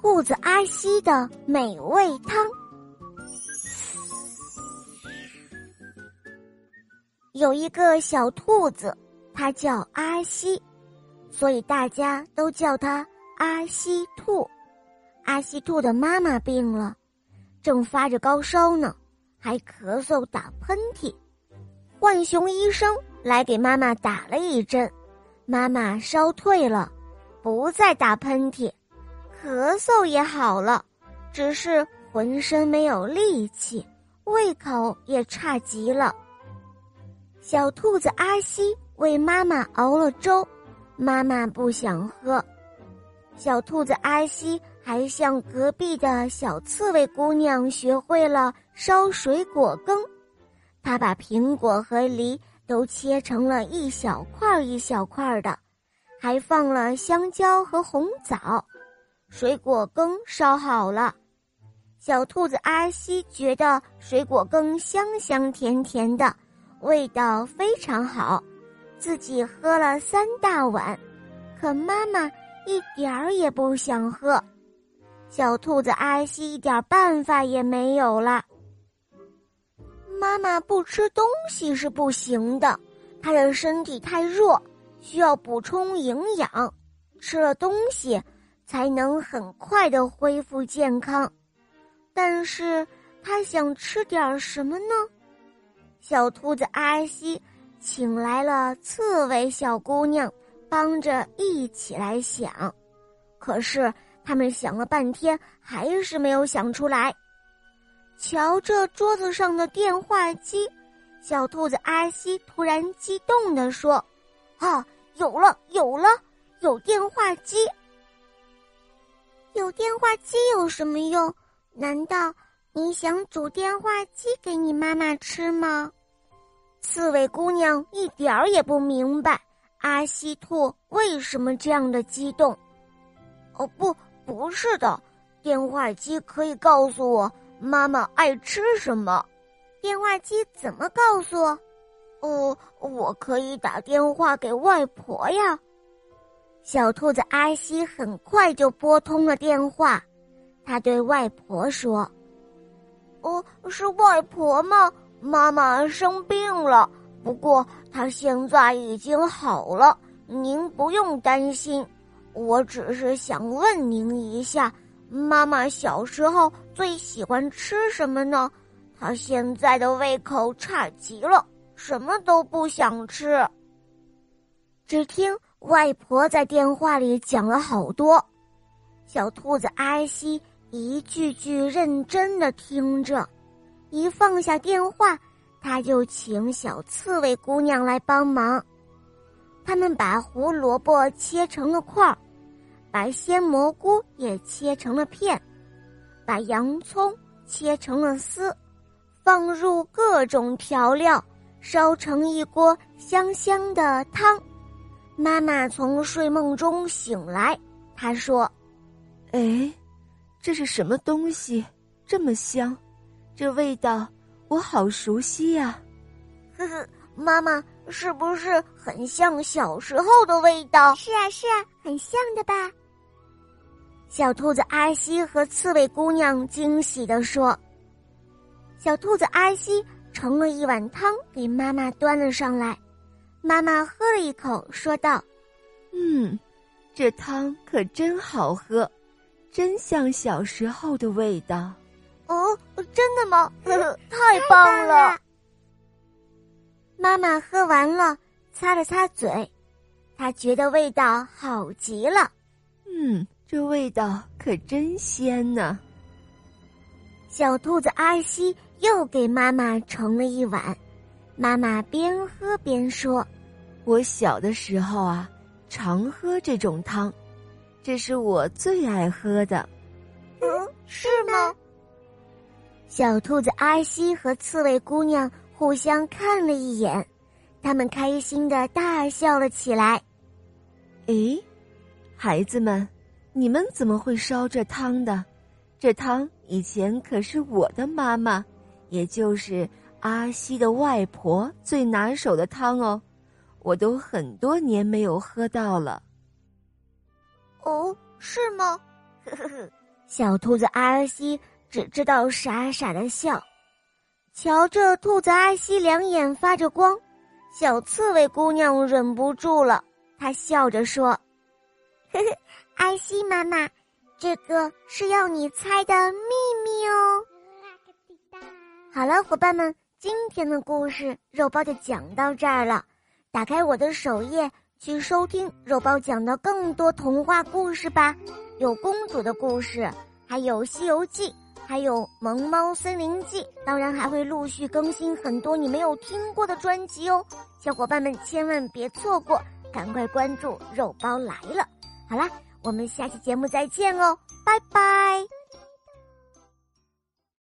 兔子阿西的美味汤。有一个小兔子，它叫阿西，所以大家都叫它阿西兔。阿西兔的妈妈病了，正发着高烧呢，还咳嗽打喷嚏。浣熊医生来给妈妈打了一针，妈妈烧退了，不再打喷嚏。咳嗽也好了，只是浑身没有力气，胃口也差极了。小兔子阿西为妈妈熬了粥，妈妈不想喝。小兔子阿西还向隔壁的小刺猬姑娘学会了烧水果羹，他把苹果和梨都切成了一小块一小块的，还放了香蕉和红枣。水果羹烧好了，小兔子阿西觉得水果羹香香甜甜的，味道非常好，自己喝了三大碗，可妈妈一点儿也不想喝，小兔子阿西一点办法也没有了。妈妈不吃东西是不行的，她的身体太弱，需要补充营养，吃了东西。才能很快的恢复健康，但是他想吃点什么呢？小兔子阿西请来了刺猬小姑娘，帮着一起来想。可是他们想了半天，还是没有想出来。瞧着桌子上的电话机，小兔子阿西突然激动地说：“啊，有了，有了，有电话机！”电话机有什么用？难道你想煮电话机给你妈妈吃吗？刺猬姑娘一点儿也不明白阿西兔为什么这样的激动。哦，不，不是的，电话机可以告诉我妈妈爱吃什么。电话机怎么告诉？哦，我可以打电话给外婆呀。小兔子阿西很快就拨通了电话，他对外婆说：“哦，是外婆吗？妈妈生病了，不过她现在已经好了，您不用担心。我只是想问您一下，妈妈小时候最喜欢吃什么呢？她现在的胃口差极了，什么都不想吃。”只听。外婆在电话里讲了好多，小兔子阿西一句句认真的听着，一放下电话，他就请小刺猬姑娘来帮忙。他们把胡萝卜切成了块儿，把鲜蘑菇也切成了片，把洋葱切成了丝，放入各种调料，烧成一锅香香的汤。妈妈从睡梦中醒来，她说：“哎，这是什么东西？这么香，这味道我好熟悉呀！”呵呵，妈妈是不是很像小时候的味道？是啊，是啊，很像的吧？小兔子阿西和刺猬姑娘惊喜地说：“小兔子阿西盛了一碗汤给妈妈端了上来。”妈妈喝了一口，说道：“嗯，这汤可真好喝，真像小时候的味道。”哦，真的吗？太棒了！妈妈喝完了，擦了擦嘴，她觉得味道好极了。嗯，这味道可真鲜呢。小兔子阿西又给妈妈盛了一碗。妈妈边喝边说：“我小的时候啊，常喝这种汤，这是我最爱喝的。”嗯，是吗？小兔子阿西和刺猬姑娘互相看了一眼，他们开心的大笑了起来。诶，孩子们，你们怎么会烧这汤的？这汤以前可是我的妈妈，也就是。阿西的外婆最拿手的汤哦，我都很多年没有喝到了。哦，是吗？呵呵呵，小兔子阿西只知道傻傻的笑。瞧着兔子阿西两眼发着光，小刺猬姑娘忍不住了，她笑着说：“呵呵，阿西妈妈，这个是要你猜的秘密哦。”好了，伙伴们，今天的故事肉包就讲到这儿了。打开我的首页去收听肉包讲的更多童话故事吧，有公主的故事，还有《西游记》，还有《萌猫森林记》，当然还会陆续更新很多你没有听过的专辑哦，小伙伴们千万别错过，赶快关注肉包来了。好啦，我们下期节目再见哦，拜拜。